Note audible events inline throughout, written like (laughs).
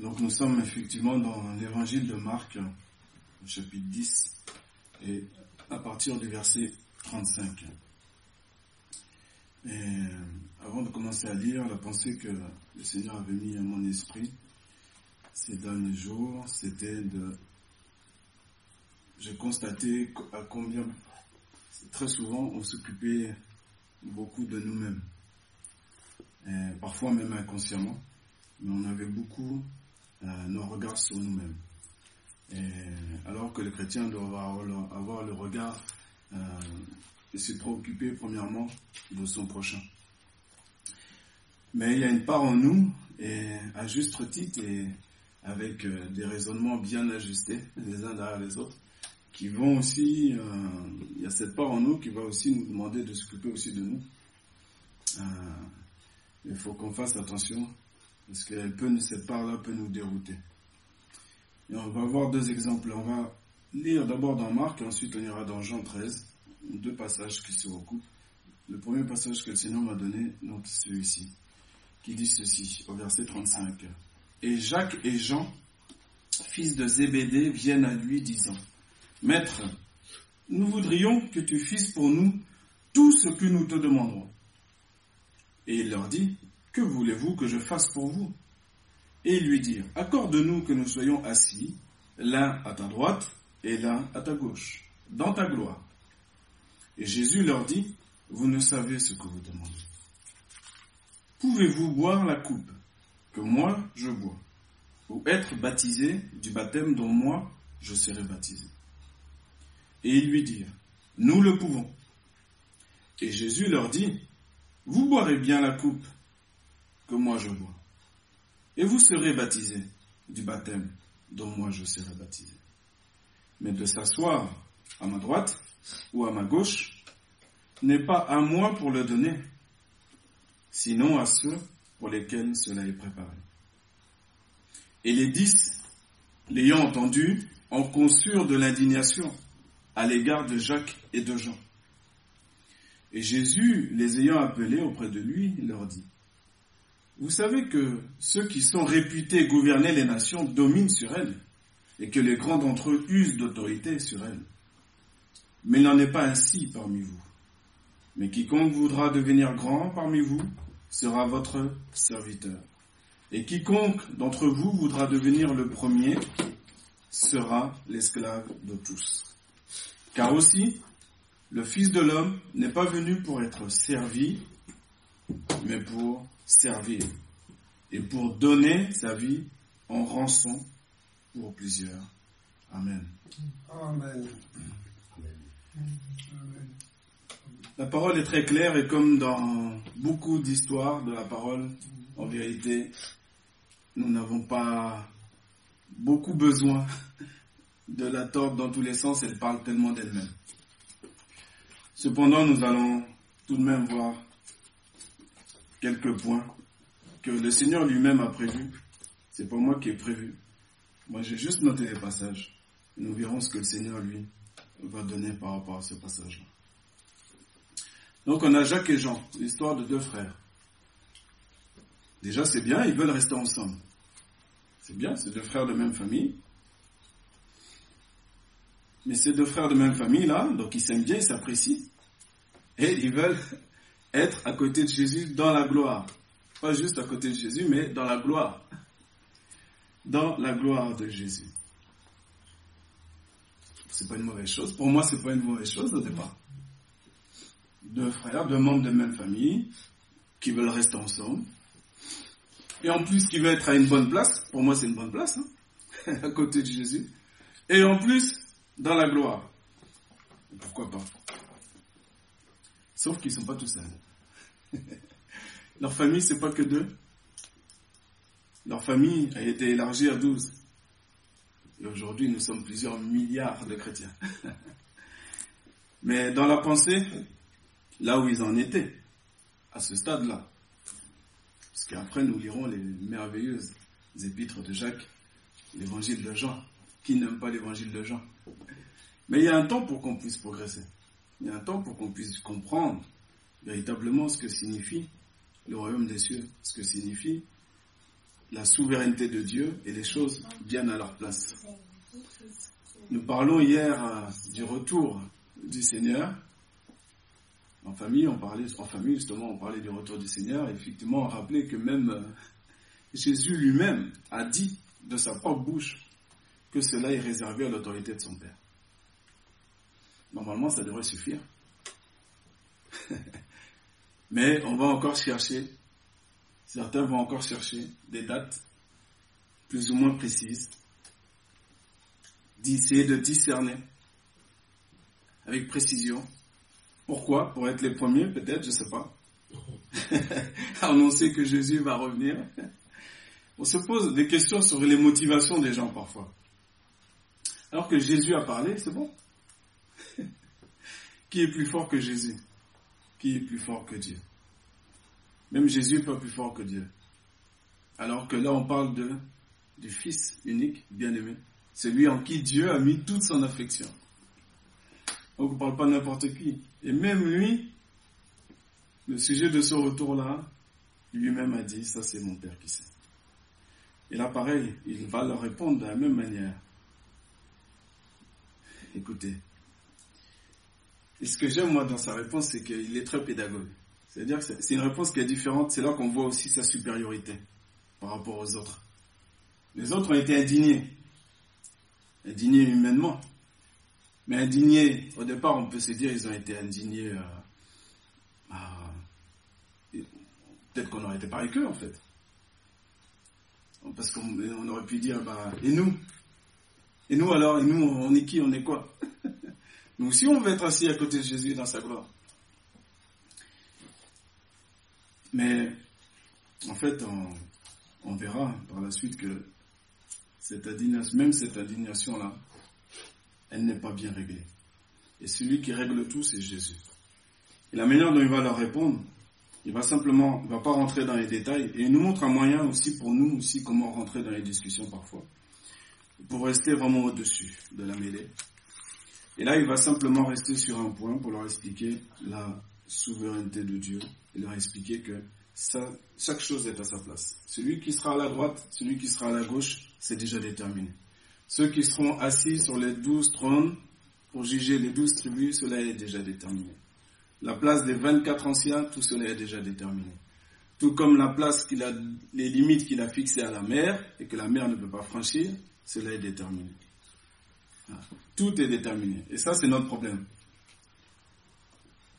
Donc nous sommes effectivement dans l'évangile de Marc, chapitre 10, et à partir du verset 35. Et avant de commencer à lire, la pensée que le Seigneur avait mis à mon esprit ces derniers jours, c'était de... J'ai constaté à combien, très souvent, on s'occupait beaucoup de nous-mêmes. Parfois même inconsciemment, mais on avait beaucoup nos regards sur nous-mêmes. alors que le chrétien doit avoir, avoir le regard euh, et se préoccuper premièrement de son prochain. Mais il y a une part en nous, et à juste titre, et avec euh, des raisonnements bien ajustés les uns derrière les autres, qui vont aussi, euh, il y a cette part en nous qui va aussi nous demander de s'occuper aussi de nous. Euh, il faut qu'on fasse attention, parce que peut, cette part-là peut nous dérouter. Et on va voir deux exemples. On va lire d'abord dans Marc, et ensuite on ira dans Jean 13 deux passages qui se recoupent. Le premier passage que le Seigneur m'a donné, donc celui-ci, qui dit ceci, au verset 35. Et Jacques et Jean, fils de Zébédée, viennent à lui disant, Maître, nous voudrions que tu fisses pour nous tout ce que nous te demanderons. Et il leur dit, Que voulez-vous que je fasse pour vous? Et ils lui dirent, Accorde-nous que nous soyons assis, l'un à ta droite et l'un à ta gauche, dans ta gloire. Et Jésus leur dit, vous ne savez ce que vous demandez. Pouvez-vous boire la coupe que moi je bois, ou être baptisé du baptême dont moi je serai baptisé? Et ils lui dirent, nous le pouvons. Et Jésus leur dit, vous boirez bien la coupe moi je bois, et vous serez baptisés du baptême dont moi je serai baptisé. Mais de s'asseoir à ma droite ou à ma gauche n'est pas à moi pour le donner, sinon à ceux pour lesquels cela est préparé. Et les dix, l'ayant entendu, en conçurent de l'indignation à l'égard de Jacques et de Jean. Et Jésus, les ayant appelés auprès de lui, leur dit, Vous savez que ceux qui sont réputés gouverner les nations dominent sur elles, et que les grands d'entre eux usent d'autorité sur elles. Mais il n'en est pas ainsi parmi vous. Mais quiconque voudra devenir grand parmi vous sera votre serviteur. Et quiconque d'entre vous voudra devenir le premier sera l'esclave de tous. Car aussi, le Fils de l'homme n'est pas venu pour être servi, mais pour servir et pour donner sa vie en rançon pour plusieurs. Amen. Amen. La parole est très claire et comme dans beaucoup d'histoires de la parole, en vérité, nous n'avons pas beaucoup besoin de la tordre dans tous les sens, elle parle tellement d'elle-même. Cependant, nous allons tout de même voir quelques points que le Seigneur lui-même a prévus. C'est pas moi qui ai prévu. Moi, j'ai juste noté les passages. Nous verrons ce que le Seigneur, lui, va donner par rapport à ce passage-là. Donc on a Jacques et Jean, l'histoire de deux frères. Déjà c'est bien, ils veulent rester ensemble. C'est bien, c'est deux frères de même famille. Mais ces deux frères de même famille là, donc ils s'aiment bien, ils s'apprécient. Et ils veulent être à côté de Jésus dans la gloire. Pas juste à côté de Jésus, mais dans la gloire. Dans la gloire de Jésus c'est pas une mauvaise chose. Pour moi, c'est pas une mauvaise chose au départ. Deux frères, deux membres de même famille, qui veulent rester ensemble. Et en plus, qui veulent être à une bonne place. Pour moi, c'est une bonne place, hein, (laughs) à côté de Jésus. Et en plus, dans la gloire. Pourquoi pas? Sauf qu'ils sont pas tous seuls. (laughs) Leur famille, c'est pas que deux. Leur famille a été élargie à douze. Et aujourd'hui, nous sommes plusieurs milliards de chrétiens. (laughs) Mais dans la pensée, là où ils en étaient, à ce stade-là, parce qu'après nous lirons les merveilleuses épîtres de Jacques, l'évangile de Jean. Qui n'aime pas l'évangile de Jean? Mais il y a un temps pour qu'on puisse progresser. Il y a un temps pour qu'on puisse comprendre véritablement ce que signifie le royaume des cieux, ce que signifie la souveraineté de Dieu et les choses viennent à leur place. Nous parlons hier euh, du retour du Seigneur. En famille, on parlait, en famille justement, on parlait du retour du Seigneur. effectivement, on rappelait que même euh, Jésus lui-même a dit de sa propre bouche que cela est réservé à l'autorité de son Père. Normalement, ça devrait suffire. (laughs) Mais on va encore chercher, certains vont encore chercher des dates plus ou moins précises, d'essayer de discerner avec précision. Pourquoi Pour être les premiers, peut-être, je ne sais pas. (laughs) Annoncer que Jésus va revenir. On se pose des questions sur les motivations des gens parfois. Alors que Jésus a parlé, c'est bon. Qui est plus fort que Jésus Qui est plus fort que Dieu Même Jésus n'est pas plus fort que Dieu. Alors que là, on parle de, du Fils unique, bien-aimé. Celui en qui Dieu a mis toute son affection. On ne parle pas n'importe qui. Et même lui, le sujet de ce retour-là, lui-même a dit, ça c'est mon Père qui sait. Et là, pareil, il va leur répondre de la même manière. Écoutez, et ce que j'aime, moi, dans sa réponse, c'est qu'il est très pédagogue. C'est-à-dire que c'est une réponse qui est différente. C'est là qu'on voit aussi sa supériorité par rapport aux autres. Les autres ont été indignés. Indignés humainement. Mais indignés, au départ, on peut se dire, ils ont été indignés. Euh, peut-être qu'on aurait été pareil qu'eux, en fait. Parce qu'on aurait pu dire, bah, et nous? Et nous alors? Et nous, on est qui? On est quoi? Nous aussi, on veut être assis à côté de Jésus dans sa gloire. Mais en fait, on, verra par la suite que cette indignation, même cette indignation-là, elle n'est pas bien réglée. Et celui qui règle tout, c'est Jésus. Et la manière dont il va leur répondre, il va simplement, il va pas rentrer dans les détails. Et il nous montre un moyen aussi pour nous aussi comment rentrer dans les discussions parfois. Pour rester vraiment au-dessus de la mêlée. Et là, il va simplement rester sur un point pour leur expliquer la souveraineté de Dieu et leur expliquer que chaque chose est à sa place. Celui qui sera à la droite, celui qui sera à la gauche, c'est déjà déterminé. Ceux qui seront assis sur les douze trônes pour juger les douze tribus, cela est déjà déterminé. La place des 24 anciens, tout cela est déjà déterminé. Tout comme la place qu'il a, les limites qu'il a fixées à la mer et que la mer ne peut pas franchir, cela est déterminé. Tout est déterminé. Et ça, c'est notre problème.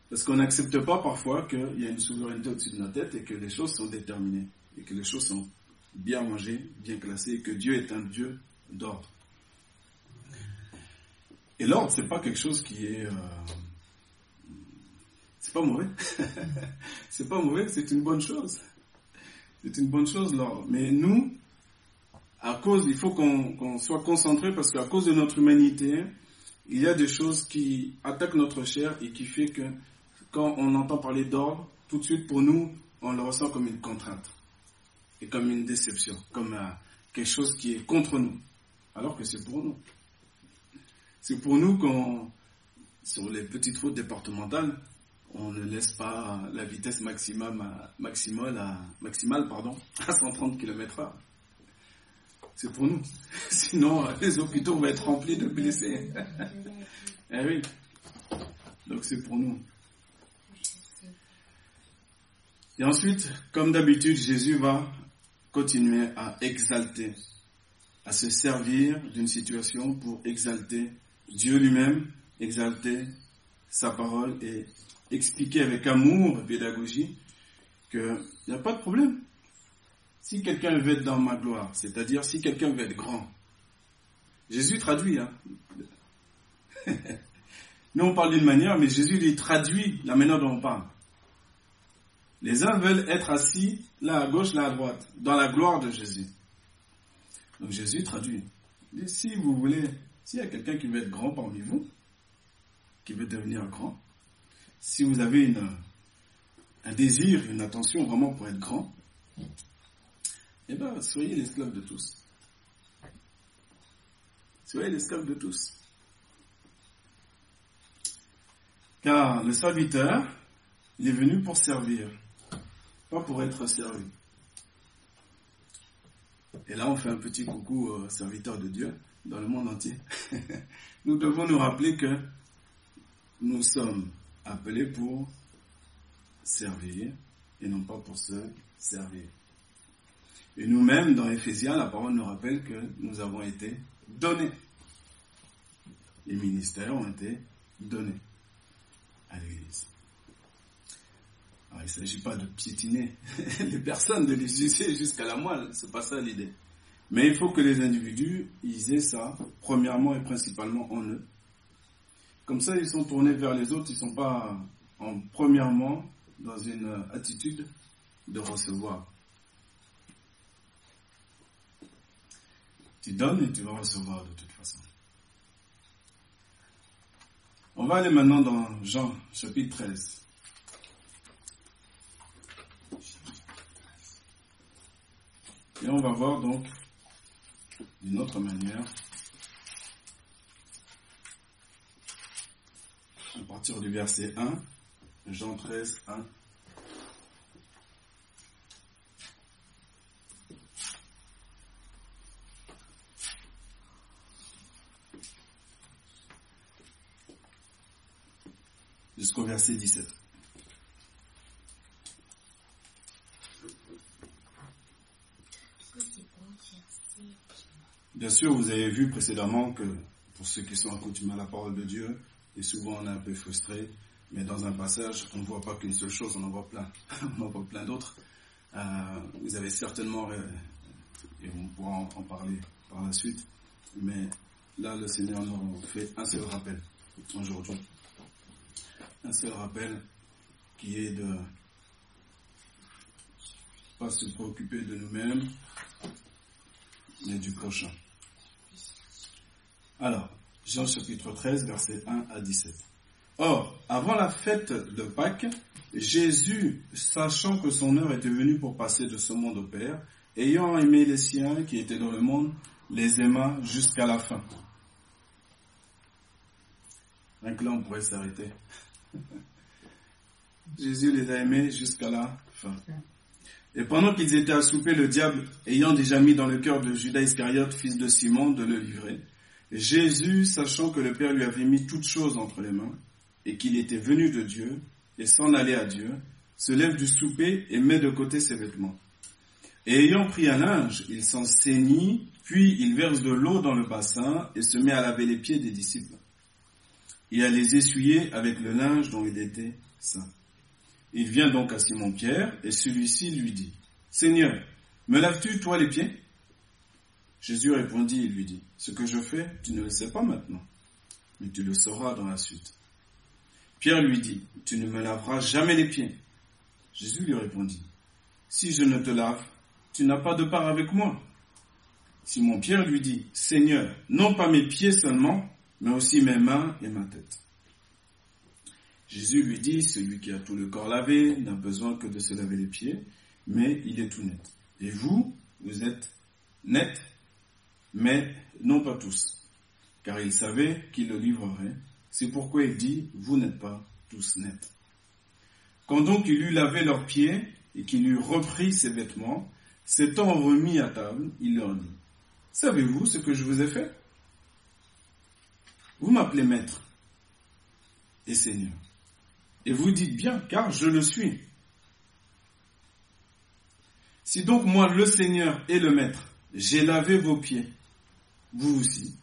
Parce qu'on n'accepte pas parfois qu'il y a une souveraineté au-dessus de notre tête et que les choses sont déterminées. Et que les choses sont bien rangées, bien classées, et que Dieu est un Dieu d'ordre. Et l'ordre, c'est pas quelque chose qui est. Euh, c'est pas mauvais. (laughs) c'est pas mauvais, c'est une bonne chose. C'est une bonne chose, l'ordre. Mais nous, à cause, il faut qu'on soit concentré parce qu'à cause de notre humanité, il y a des choses qui attaquent notre chair et qui fait que quand on entend parler d'ordre, tout de suite pour nous, on le ressent comme une contrainte et comme une déception, comme euh, quelque chose qui est contre nous, alors que c'est pour nous. C'est pour nous qu'on, sur les petites routes départementales, on ne laisse pas la vitesse maximum maximale, à, maximale pardon, (laughs) à 130 km/h c'est pour nous. (laughs) Sinon, les hôpitaux vont être remplis de blessés. (laughs) eh oui. Donc c'est pour nous. Et ensuite, comme d'habitude, Jésus va continuer à exalter, à se servir d'une situation pour exalter Dieu lui-même, exalter sa parole et expliquer avec amour et pédagogie qu'il n'y a pas de problème. Si quelqu'un veut être dans ma gloire, c'est-à-dire si quelqu'un veut être grand, Jésus traduit. Hein. (laughs) Nous, on parle d'une manière, mais Jésus lui traduit la manière dont on parle. Les uns veulent être assis là à gauche, là à droite, dans la gloire de Jésus. Donc Jésus traduit. dit, si vous voulez, s'il y a quelqu'un qui veut être grand parmi vous, qui veut devenir grand, si vous avez un désir, une attention vraiment pour être grand, eh bien, soyez l'esclave de tous. Soyez l'esclave de tous. Car le serviteur, il est venu pour servir, pas pour être servi. Et là, on fait un petit coucou aux serviteurs de Dieu dans le monde entier. (laughs) nous devons nous rappeler que nous sommes appelés pour servir et non pas pour se servir. Et nous-mêmes, dans Éphésiens, la parole nous rappelle que nous avons été donnés. Les ministères ont été donnés à l'Église. Alors, il ne s'agit pas de piétiner (laughs) les personnes, de les user jusqu'à la moelle, c'est pas ça l'idée. Mais il faut que les individus, ils aient ça, premièrement et principalement en eux. Comme ça, ils sont tournés vers les autres, ils ne sont pas, en, premièrement, dans une attitude de recevoir. Tu donnes et tu vas recevoir de toute façon. On va aller maintenant dans Jean chapitre 13. Et on va voir donc d'une autre manière à partir du verset 1, Jean 13, 1. Jusqu'au verset 17. Bien sûr, vous avez vu précédemment que pour ceux qui sont accoutumés à la parole de Dieu, et souvent on est un peu frustré, mais dans un passage, on ne voit pas qu'une seule chose, on en voit plein. (laughs) on en voit plein d'autres. Euh, vous avez certainement, euh, et on pourra en, parler par la suite, mais là le Seigneur nous fait un seul rappel aujourd'hui. Un seul rappel qui est de pas se préoccuper de nous-mêmes, mais du prochain. Alors, Jean chapitre 13, versets 1 à 17. Or, avant la fête de Pâques, Jésus, sachant que son heure était venue pour passer de ce monde au Père, ayant aimé les siens qui étaient dans le monde, les aima jusqu'à la fin. Donc là, on pourrait s'arrêter. (laughs) Jésus les a aimés jusqu'à la fin. Et pendant qu'ils étaient à souper, le diable, ayant déjà mis dans le cœur de Judas Iscariote, fils de Simon, de le livrer, Jésus, sachant que le Père lui avait mis toutes choses entre les mains, et qu'il était venu de Dieu, et s'en allait à Dieu, se lève du souper et met de côté ses vêtements. Et ayant pris un linge, il s'en saignit, puis il verse de l'eau dans le bassin et se met à laver les pieds des disciples, et à les essuyer avec le linge dont il était saint. Il vient donc à Simon-Pierre, et celui-ci lui dit, Seigneur, me laves-tu, toi, les pieds? Jésus répondit et lui dit, Ce que je fais, tu ne le sais pas maintenant, mais tu le sauras dans la suite. Pierre lui dit, Tu ne me laveras jamais les pieds. Jésus lui répondit, Si je ne te lave, tu n'as pas de part avec moi. Simon-Pierre lui dit, Seigneur, non pas mes pieds seulement, mais aussi mes mains et ma tête. Jésus lui dit, celui qui a tout le corps lavé n'a besoin que de se laver les pieds, mais il est tout net. Et vous, vous êtes net, mais non pas tous, car il savait qu'il le livrerait. C'est pourquoi il dit, vous n'êtes pas tous nets. Quand donc il eut lavé leurs pieds et qu'il eut repris ses vêtements, s'étant remis à table, il leur dit, savez-vous ce que je vous ai fait? Vous m'appelez maître et seigneur. Et vous dites bien, car je le suis. Si donc moi, le Seigneur et le Maître, j'ai lavé vos pieds, vous aussi,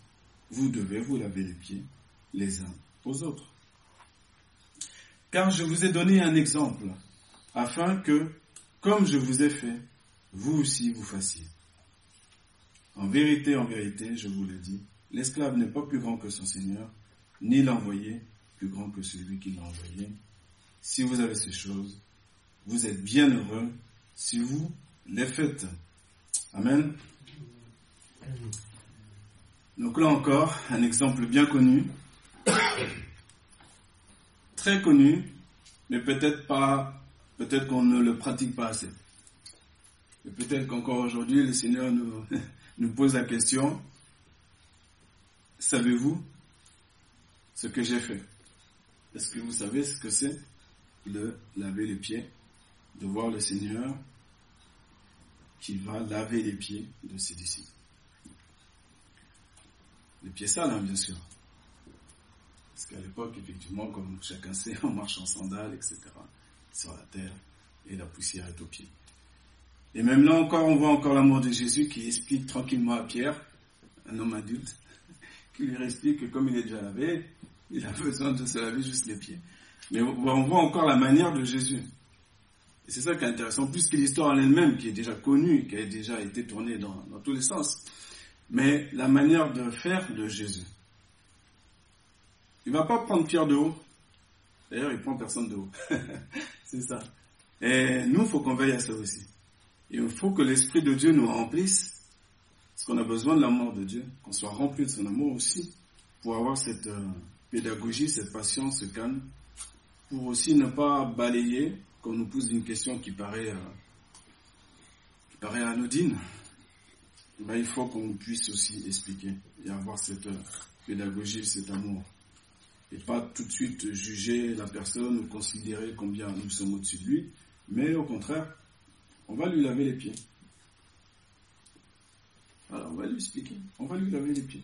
vous devez vous laver les pieds les uns aux autres. Car je vous ai donné un exemple, afin que, comme je vous ai fait, vous aussi vous fassiez. En vérité, en vérité, je vous le dis, l'esclave n'est pas plus grand que son Seigneur, ni l'envoyé plus grand que celui qui l'a envoyé. Si vous avez ces choses, vous êtes bien heureux si vous les faites. Amen. Donc là encore, un exemple bien connu, très connu, mais peut-être pas, peut-être qu'on ne le pratique pas assez. Et peut-être qu'encore aujourd'hui, le Seigneur nous, (laughs) nous pose la question, savez-vous ce que j'ai fait? Est-ce que vous savez ce que c'est de laver les pieds, de voir le Seigneur qui va laver les pieds de ses disciples? Les pieds sales, hein, bien sûr. Parce qu'à l'époque, effectivement, comme chacun sait, (laughs) on marche en sandales, etc. Sur la terre, et la poussière est aux pieds. Et même là encore, on voit encore l'amour de Jésus qui explique tranquillement à Pierre, un homme adulte, qui lui explique que comme il est déjà lavé, il a (laughs) besoin de se laver juste les pieds. Mais on voit encore la manière de Jésus. Et c'est ça qui est intéressant, plus que l'histoire en elle-même, qui est déjà connue, qui a déjà été tournée dans, dans tous les sens, mais la manière de faire de Jésus. Il ne va pas prendre Pierre de haut. D'ailleurs, il prend personne de haut. (laughs) c'est ça. Et nous, il faut qu'on veille à ça aussi. Il faut que l'Esprit de Dieu nous remplisse, qu'on a besoin de l'amour de Dieu, qu'on soit rempli de son amour aussi, pour avoir cette euh, pédagogie, cette patience, ce calme, pour aussi ne pas balayer quand on nous pose une question qui paraît, euh, anodine. Ben, il faut qu'on puisse aussi expliquer et avoir cette euh, pédagogie, cet amour. Et pas tout de suite juger la personne ou considérer combien nous sommes au-dessus de lui, mais au contraire, on va lui laver les pieds. Voilà, on va lui expliquer. On va lui laver les pieds.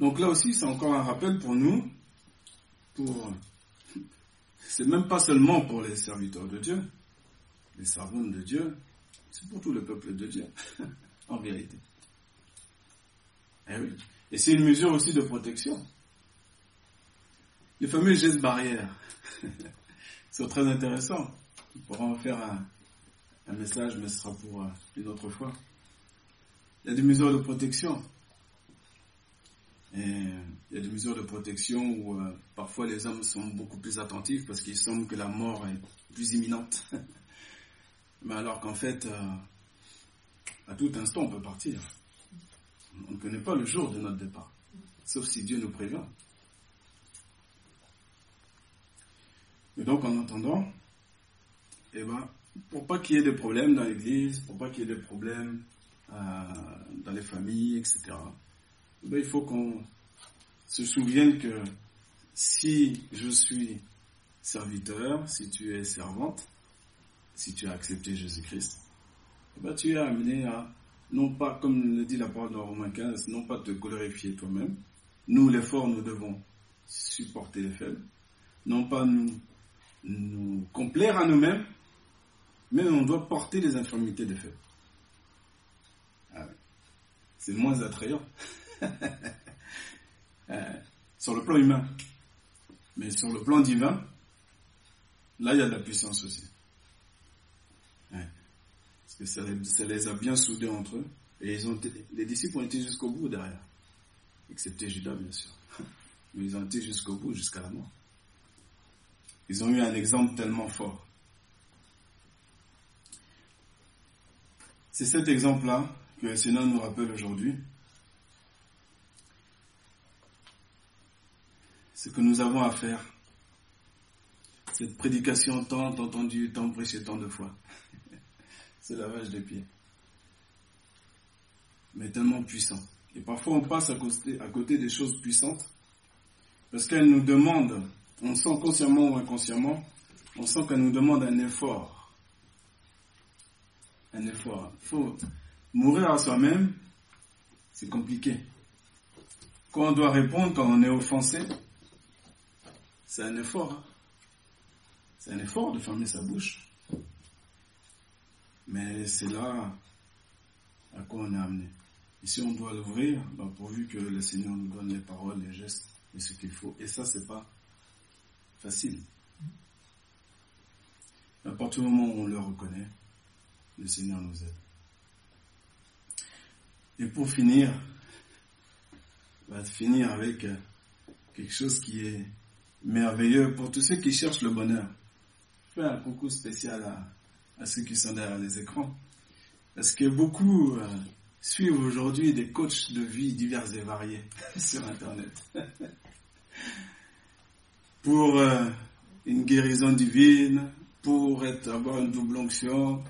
Donc là aussi, c'est encore un rappel pour nous, pour, c'est même pas seulement pour les serviteurs de Dieu, les servantes de Dieu, c'est pour tout le peuple de Dieu, (laughs) en vérité. Et, eh oui. Et c'est une mesure aussi de protection. Les fameux gestes barrières (laughs) sont très intéressants. On pourra en faire un, message, mais ce sera pour euh, une autre fois. Il y a des mesures de protection. Et il y a des mesures de protection où euh, parfois les hommes sont beaucoup plus attentifs parce qu'il semble que la mort est plus imminente. (laughs) Mais alors qu'en fait, euh, à tout instant, on peut partir. On ne connaît pas le jour de notre départ, sauf si Dieu nous prévient. Et donc, en attendant, eh ben, pour pas qu'il y ait des problèmes dans l'église, pour pas qu'il y ait des problèmes dans les familles, etc., il faut qu'on se souvienne que si je suis serviteur, si tu es servante, si tu as accepté Jésus-Christ, eh ben, tu es amené à, non pas, comme le dit la parole dans Romains 15, non pas te glorifier toi-même. Nous, les forts, nous devons supporter les faibles. Non pas nous, nous complaire à nous-mêmes, mais on doit porter les infirmités des faibles. C'est moins attrayant. (laughs) Euh, sur le plan humain. Mais sur le plan divin, là, il y a de la puissance aussi. Parce que ça les, a bien soudés entre eux. Et ils ont les disciples ont été jusqu'au bout derrière. Excepté Judas, bien sûr. (laughs) Mais ils ont été jusqu'au bout, jusqu'à la mort. Ils ont eu un exemple tellement fort. C'est cet exemple-là que le Seigneur nous rappelle aujourd'hui. Ce que nous avons à faire. Cette prédication tant entendue, tant prêchée tant de fois. (laughs) C'est lavage des pieds. Mais tellement puissant. Et parfois on passe à côté, des choses puissantes parce qu'elles nous demandent, on sent consciemment ou inconsciemment, on sent qu'elles nous demandent un effort un effort. Faut mourir à soi-même, c'est compliqué. Quand on doit répondre, quand on est offensé, c'est un effort. Hein. C'est un effort de fermer sa bouche. Mais c'est là à quoi on est amené. Si on doit l'ouvrir, ben pourvu que le Seigneur nous donne les paroles, les gestes et ce qu'il faut. Et ça, c'est pas facile. À partir du moment où on le reconnaît, le Seigneur nous aide. Et pour finir, on va finir avec euh, quelque chose qui est merveilleux pour tous ceux qui cherchent le bonheur. Je fais un coucou spécial à, ceux qui sont derrière les écrans. Parce que beaucoup euh, suivent aujourd'hui des coachs de vie divers et variés (laughs) sur Internet. (laughs) pour euh, une guérison divine, pour être, avoir une double onction,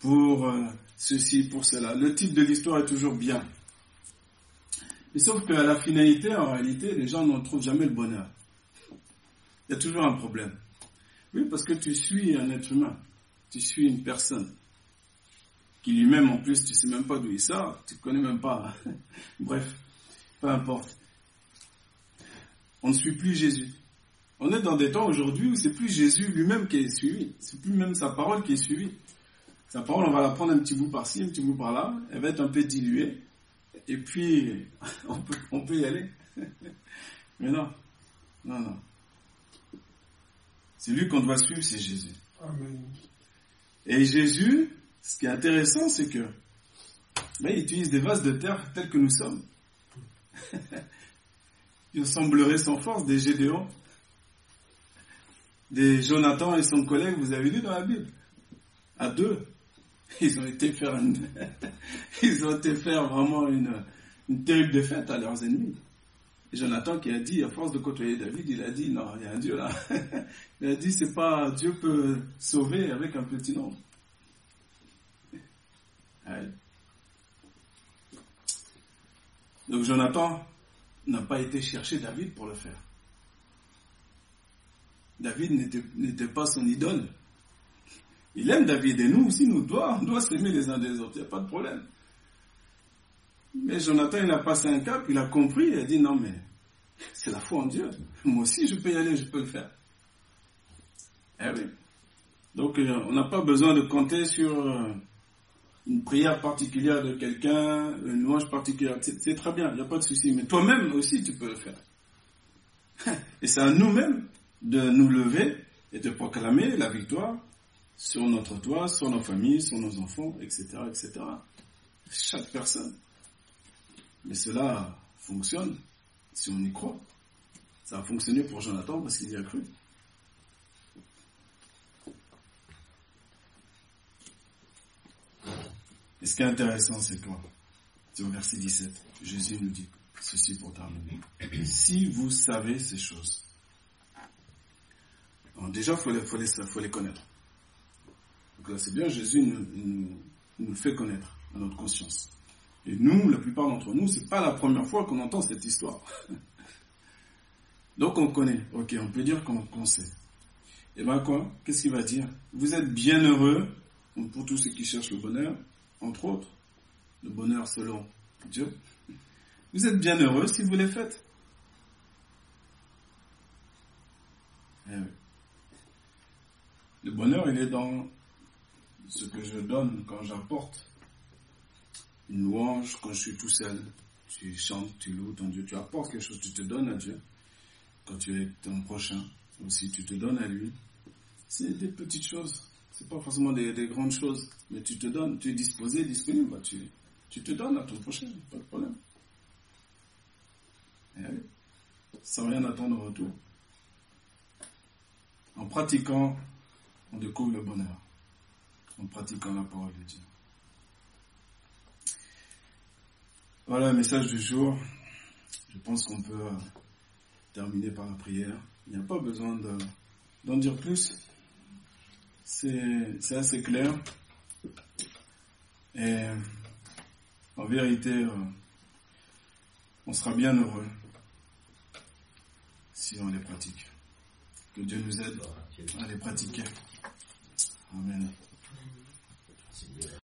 pour ceci, pour cela. Le titre de l'histoire est toujours bien. Mais sauf qu'à la finalité, en réalité, les gens n'en trouvent jamais le bonheur. Il y a toujours un problème. Oui, parce que tu suis un être humain. Tu suis une personne. qui lui-même en plus, tu sais même pas d'où il sort, tu connais même pas. (laughs) Bref, peu importe. On ne suit plus Jésus. On est dans des temps aujourd'hui où c'est plus Jésus lui-même qui est suivi, c'est plus même sa parole qui est suivie. Sa parole, on va la prendre un petit bout par-ci, un petit bout par-là, elle va être un peu diluée, et puis (laughs) on peut, on peut y aller. (laughs) Mais non, non, non. C'est lui qu'on doit suivre, c'est Jésus. Amen. Et Jésus, ce qui est intéressant, c'est que ben, il utilise des vases de terre tels que nous sommes. (laughs) il semblerait sans force des Gédéons, des Jonathan et son collègue, vous avez lu dans la Bible, à deux. (laughs) Ils ont été faire (laughs) ils ont été faire vraiment une, une terrible défaite à leurs ennemis. Jonathan qui a dit, à force de côtoyer David, il a dit, non, il y a un Dieu là. (laughs) Il a dit, c'est pas, Dieu peut sauver avec un petit nombre. Donc Jonathan n'a pas été chercher David pour le faire. David n'était pas son idole. Il aime David et nous aussi, nous doit, on doit s'aimer les uns des autres, il n'y a pas de problème. Mais Jonathan, il a passé un cap, il a compris, il a dit non mais c'est la foi en Dieu. Moi aussi, je peux y aller, je peux le faire. Eh oui. Donc, euh, on n'a pas besoin de compter sur euh, une prière particulière de quelqu'un, une louange particulière. C'est très bien, il n'y a pas de souci. Mais toi-même aussi, tu peux le faire. (laughs) Et c'est à nous-mêmes de nous lever et de proclamer la victoire sur notre toit, sur nos familles, sur nos enfants, etc., etc. Chaque personne. Mais cela fonctionne si on y croit. Ça a fonctionné pour Jonathan parce qu'il y a cru. Et ce qui est intéressant, c'est quoi? C'est au verset 17. Jésus nous dit ceci pour terminer. Si vous savez ces choses, alors déjà, il faut faut les connaître. C'est bien, Jésus nous, fait connaître à notre conscience. Et nous, la plupart d'entre nous, c'est pas la première fois qu'on entend cette histoire. (laughs) Donc on connaît, ok, on peut dire qu'on sait. Et ben quoi? Qu'est-ce qu'il va dire? Vous êtes bien heureux, donc pour tous ceux qui cherchent le bonheur, entre autres, le bonheur selon Dieu. Vous êtes bien heureux si vous les faites. Eh oui. Le bonheur, il est dans ce que je donne quand j'apporte une louange, quand je suis tout seul. Tu chantes, tu loues ton Dieu, tu apportes quelque chose, tu te donnes à Dieu. Quand tu es ton prochain, aussi tu te donnes à lui. C'est des petites choses. C'est pas forcément des, des, grandes choses, mais tu te donnes, tu es disposé, disponible, tu, te donnes à ton prochain, pas de problème. Et sans rien attendre en retour. En pratiquant, on découvre le bonheur. En pratiquant la parole de Dieu. Voilà le message du jour. Je pense qu'on peut euh, terminer par la prière. Il n'y a pas besoin de, d'en dire plus. C'est, c'est assez clair. Et en vérité, euh, on sera bien heureux si on les pratique. Que Dieu nous aide à les pratiquer. Amen.